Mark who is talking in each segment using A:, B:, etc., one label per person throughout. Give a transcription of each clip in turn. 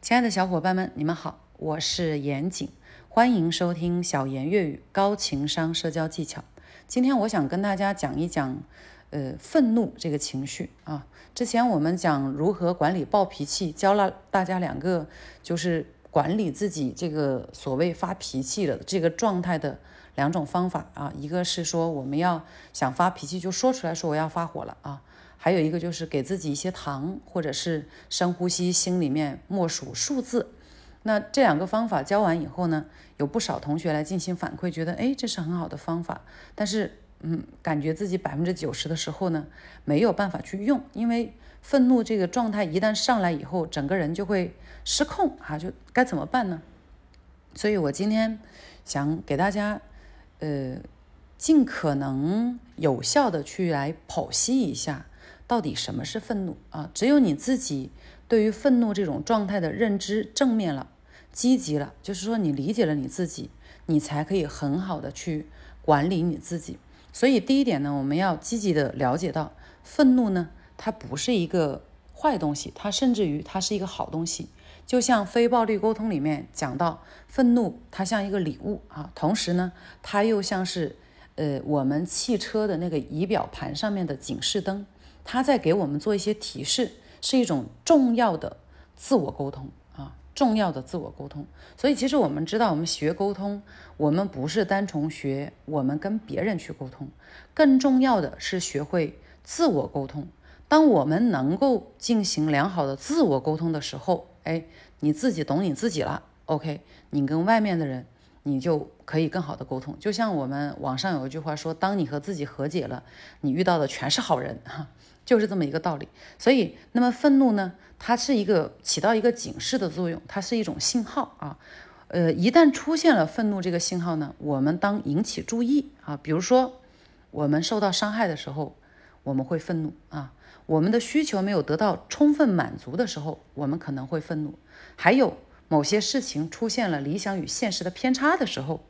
A: 亲爱的小伙伴们，你们好，我是严谨，欢迎收听小严粤语高情商社交技巧。今天我想跟大家讲一讲，呃，愤怒这个情绪啊。之前我们讲如何管理暴脾气，教了大家两个，就是管理自己这个所谓发脾气的这个状态的两种方法啊。一个是说我们要想发脾气就说出来说我要发火了啊。还有一个就是给自己一些糖，或者是深呼吸，心里面默数数字。那这两个方法教完以后呢，有不少同学来进行反馈，觉得哎，这是很好的方法。但是，嗯，感觉自己百分之九十的时候呢，没有办法去用，因为愤怒这个状态一旦上来以后，整个人就会失控啊，就该怎么办呢？所以我今天想给大家，呃，尽可能有效的去来剖析一下。到底什么是愤怒啊？只有你自己对于愤怒这种状态的认知正面了、积极了，就是说你理解了你自己，你才可以很好的去管理你自己。所以第一点呢，我们要积极的了解到，愤怒呢，它不是一个坏东西，它甚至于它是一个好东西。就像非暴力沟通里面讲到，愤怒它像一个礼物啊，同时呢，它又像是呃我们汽车的那个仪表盘上面的警示灯。他在给我们做一些提示，是一种重要的自我沟通啊，重要的自我沟通。所以，其实我们知道，我们学沟通，我们不是单从学我们跟别人去沟通，更重要的是学会自我沟通。当我们能够进行良好的自我沟通的时候，哎，你自己懂你自己了，OK，你跟外面的人。你就可以更好的沟通，就像我们网上有一句话说，当你和自己和解了，你遇到的全是好人，哈，就是这么一个道理。所以，那么愤怒呢，它是一个起到一个警示的作用，它是一种信号啊。呃，一旦出现了愤怒这个信号呢，我们当引起注意啊，比如说我们受到伤害的时候，我们会愤怒啊；我们的需求没有得到充分满足的时候，我们可能会愤怒，还有。某些事情出现了理想与现实的偏差的时候，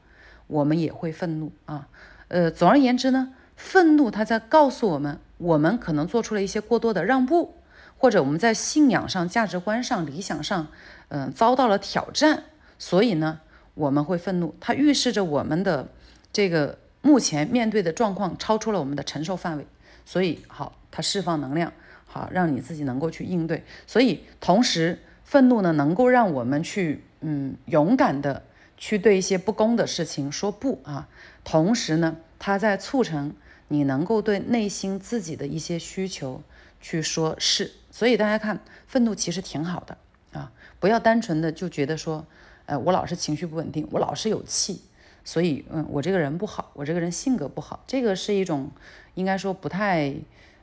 A: 我们也会愤怒啊。呃，总而言之呢，愤怒它在告诉我们，我们可能做出了一些过多的让步，或者我们在信仰上、价值观上、理想上，嗯，遭到了挑战，所以呢，我们会愤怒。它预示着我们的这个目前面对的状况超出了我们的承受范围，所以好，它释放能量，好，让你自己能够去应对。所以同时。愤怒呢，能够让我们去，嗯，勇敢的去对一些不公的事情说不啊。同时呢，它在促成你能够对内心自己的一些需求去说是。所以大家看，愤怒其实挺好的啊，不要单纯的就觉得说，呃，我老是情绪不稳定，我老是有气，所以，嗯，我这个人不好，我这个人性格不好，这个是一种应该说不太，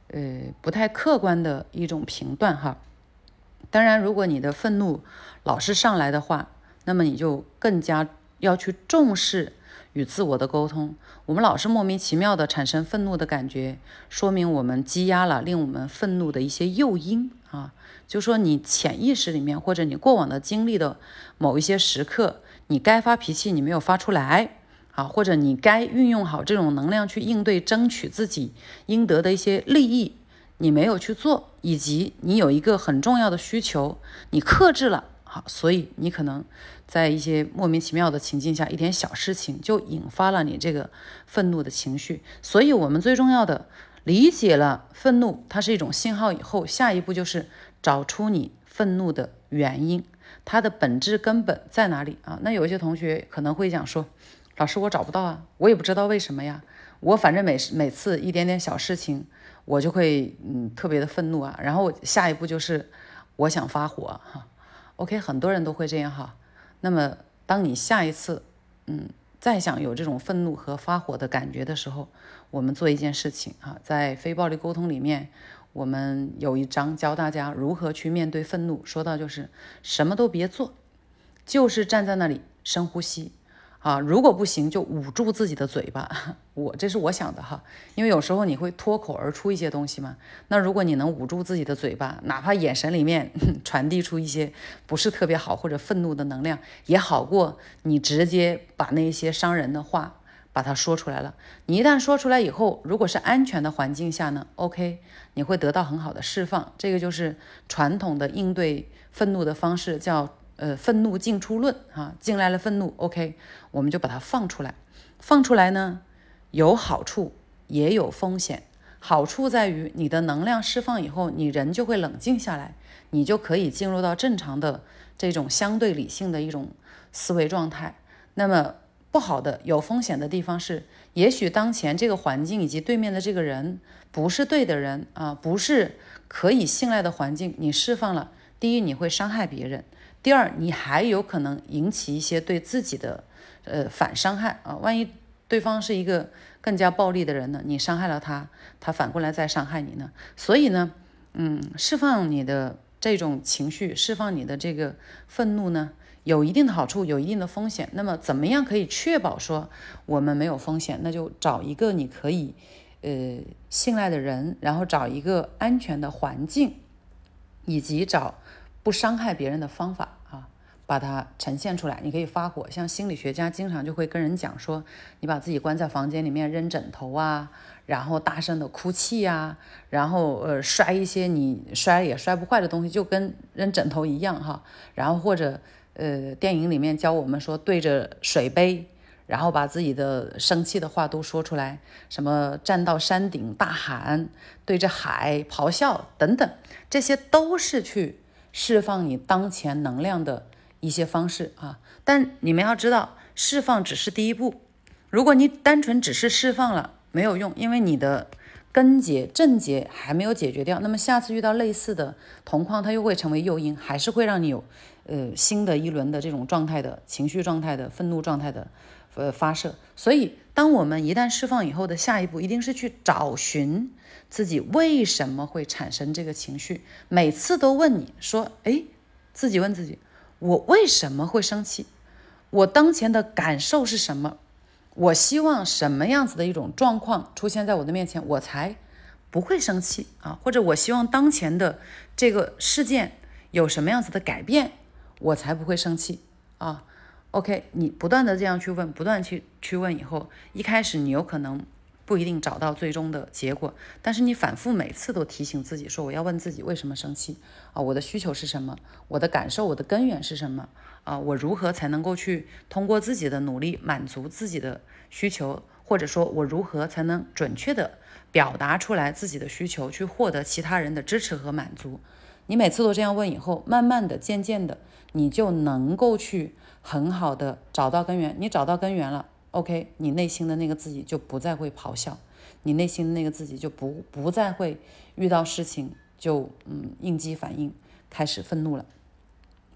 A: 呃，不太客观的一种评断哈。当然，如果你的愤怒老是上来的话，那么你就更加要去重视与自我的沟通。我们老是莫名其妙的产生愤怒的感觉，说明我们积压了令我们愤怒的一些诱因啊。就说你潜意识里面或者你过往的经历的某一些时刻，你该发脾气你没有发出来啊，或者你该运用好这种能量去应对争取自己应得的一些利益。你没有去做，以及你有一个很重要的需求，你克制了，好，所以你可能在一些莫名其妙的情境下，一点小事情就引发了你这个愤怒的情绪。所以，我们最重要的理解了愤怒，它是一种信号以后，下一步就是找出你愤怒的原因，它的本质根本在哪里啊？那有一些同学可能会讲说，老师我找不到啊，我也不知道为什么呀，我反正每每次一点点小事情。我就会嗯特别的愤怒啊，然后下一步就是我想发火哈，OK，很多人都会这样哈。那么当你下一次嗯再想有这种愤怒和发火的感觉的时候，我们做一件事情啊，在非暴力沟通里面，我们有一章教大家如何去面对愤怒，说到就是什么都别做，就是站在那里深呼吸。啊，如果不行就捂住自己的嘴巴，我这是我想的哈，因为有时候你会脱口而出一些东西嘛。那如果你能捂住自己的嘴巴，哪怕眼神里面 传递出一些不是特别好或者愤怒的能量，也好过你直接把那些伤人的话把它说出来了。你一旦说出来以后，如果是安全的环境下呢，OK，你会得到很好的释放。这个就是传统的应对愤怒的方式叫呃愤怒进出论啊，进来了愤怒，OK，我们就把它放出来。放出来呢，有好处也有风险。好处在于你的能量释放以后，你人就会冷静下来，你就可以进入到正常的这种相对理性的一种思维状态。那么不好的、有风险的地方是，也许当前这个环境以及对面的这个人不是对的人啊，不是可以信赖的环境。你释放了，第一你会伤害别人，第二你还有可能引起一些对自己的呃反伤害啊。万一对方是一个更加暴力的人呢？你伤害了他，他反过来再伤害你呢？所以呢，嗯，释放你的这种情绪，释放你的这个愤怒呢？有一定的好处，有一定的风险。那么，怎么样可以确保说我们没有风险？那就找一个你可以呃信赖的人，然后找一个安全的环境，以及找不伤害别人的方法啊，把它呈现出来。你可以发火，像心理学家经常就会跟人讲说，你把自己关在房间里面扔枕头啊，然后大声的哭泣呀，然后呃摔一些你摔也摔不坏的东西，就跟扔枕头一样哈，然后或者。呃，电影里面教我们说，对着水杯，然后把自己的生气的话都说出来，什么站到山顶大喊，对着海咆哮等等，这些都是去释放你当前能量的一些方式啊。但你们要知道，释放只是第一步，如果你单纯只是释放了，没有用，因为你的根结症结还没有解决掉。那么下次遇到类似的同框，它又会成为诱因，还是会让你有。呃，新的一轮的这种状态的情绪状态的愤怒状态的呃发射，所以当我们一旦释放以后的下一步，一定是去找寻自己为什么会产生这个情绪。每次都问你说，哎，自己问自己，我为什么会生气？我当前的感受是什么？我希望什么样子的一种状况出现在我的面前，我才不会生气啊？或者我希望当前的这个事件有什么样子的改变？我才不会生气啊！OK，你不断的这样去问，不断去去问以后，一开始你有可能不一定找到最终的结果，但是你反复每次都提醒自己说，我要问自己为什么生气啊？我的需求是什么？我的感受，我的根源是什么啊？我如何才能够去通过自己的努力满足自己的需求，或者说，我如何才能准确的表达出来自己的需求，去获得其他人的支持和满足？你每次都这样问以后，慢慢的、渐渐的。你就能够去很好的找到根源，你找到根源了，OK，你内心的那个自己就不再会咆哮，你内心的那个自己就不不再会遇到事情就嗯应激反应，开始愤怒了。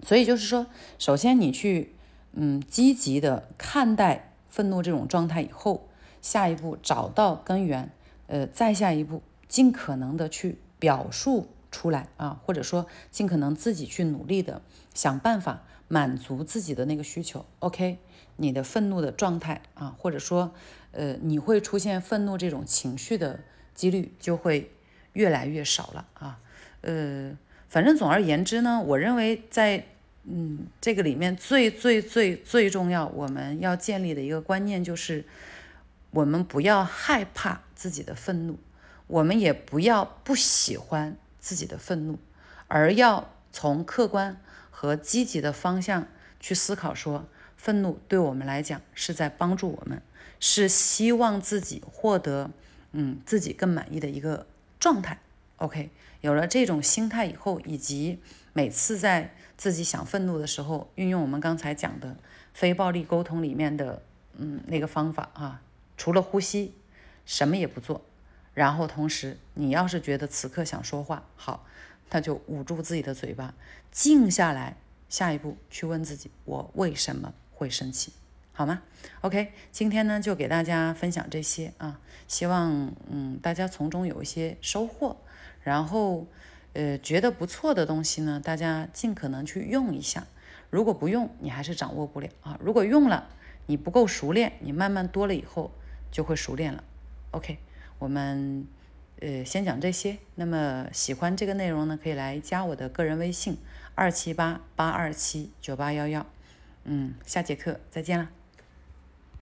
A: 所以就是说，首先你去嗯积极的看待愤怒这种状态以后，下一步找到根源，呃，再下一步尽可能的去表述。出来啊，或者说尽可能自己去努力的想办法满足自己的那个需求。OK，你的愤怒的状态啊，或者说呃你会出现愤怒这种情绪的几率就会越来越少了啊。呃，反正总而言之呢，我认为在嗯这个里面最最最最重要，我们要建立的一个观念就是，我们不要害怕自己的愤怒，我们也不要不喜欢。自己的愤怒，而要从客观和积极的方向去思考，说愤怒对我们来讲是在帮助我们，是希望自己获得嗯自己更满意的一个状态。OK，有了这种心态以后，以及每次在自己想愤怒的时候，运用我们刚才讲的非暴力沟通里面的嗯那个方法啊，除了呼吸，什么也不做。然后同时，你要是觉得此刻想说话，好，他就捂住自己的嘴巴，静下来。下一步去问自己：我为什么会生气？好吗？OK，今天呢就给大家分享这些啊，希望嗯大家从中有一些收获。然后呃觉得不错的东西呢，大家尽可能去用一下。如果不用，你还是掌握不了啊。如果用了，你不够熟练，你慢慢多了以后就会熟练了。OK。我们呃先讲这些，那么喜欢这个内容呢，可以来加我的个人微信二七八八二七九八幺幺，嗯，下节课再见了。